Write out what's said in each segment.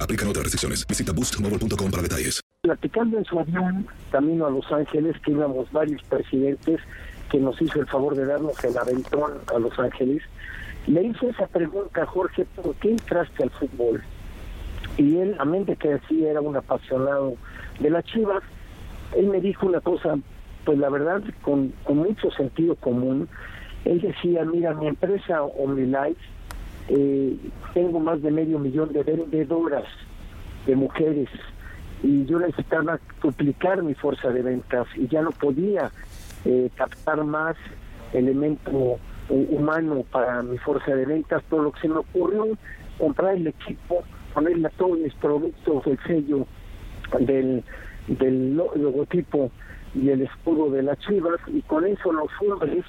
Aplican otras restricciones. Visita boostmobile.com para detalles. platicando en su avión camino a Los Ángeles, que íbamos varios presidentes, que nos hizo el favor de darnos el aventón a Los Ángeles, le hice esa pregunta Jorge, ¿por qué entraste al fútbol? Y él, a mente que decía era un apasionado de las chivas, él me dijo una cosa, pues la verdad, con, con mucho sentido común. Él decía, mira, mi empresa OmniLife, eh, tengo más de medio millón de vendedoras de mujeres y yo necesitaba duplicar mi fuerza de ventas y ya no podía eh, captar más elemento eh, humano para mi fuerza de ventas, por lo que se me ocurrió comprar el equipo, ponerle a todos mis productos el sello del, del lo- logotipo y el escudo de las chivas y con eso los hombres,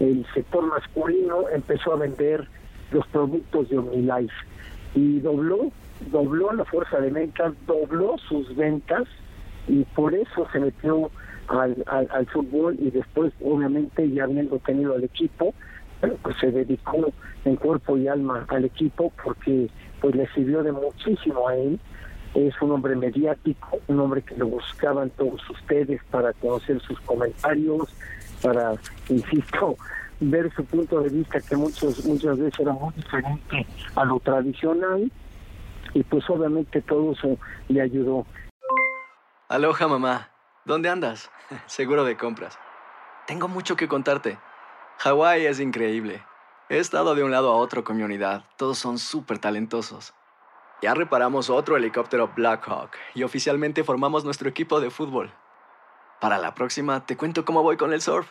el sector masculino empezó a vender los productos de OmniLife. Y dobló, dobló la fuerza de ventas, dobló sus ventas y por eso se metió al, al, al fútbol y después obviamente ya habiendo tenido al equipo pues se dedicó en cuerpo y alma al equipo porque pues le sirvió de muchísimo a él. Es un hombre mediático un hombre que lo buscaban todos ustedes para conocer sus comentarios para insisto ver su punto de vista que muchos muchas veces era muy diferente a lo tradicional y pues obviamente todo eso le ayudó Aloha mamá. ¿Dónde andas? Seguro de compras. Tengo mucho que contarte. Hawái es increíble. He estado de un lado a otro con mi unidad. Todos son súper talentosos. Ya reparamos otro helicóptero Blackhawk y oficialmente formamos nuestro equipo de fútbol. Para la próxima te cuento cómo voy con el surf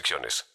restricciones.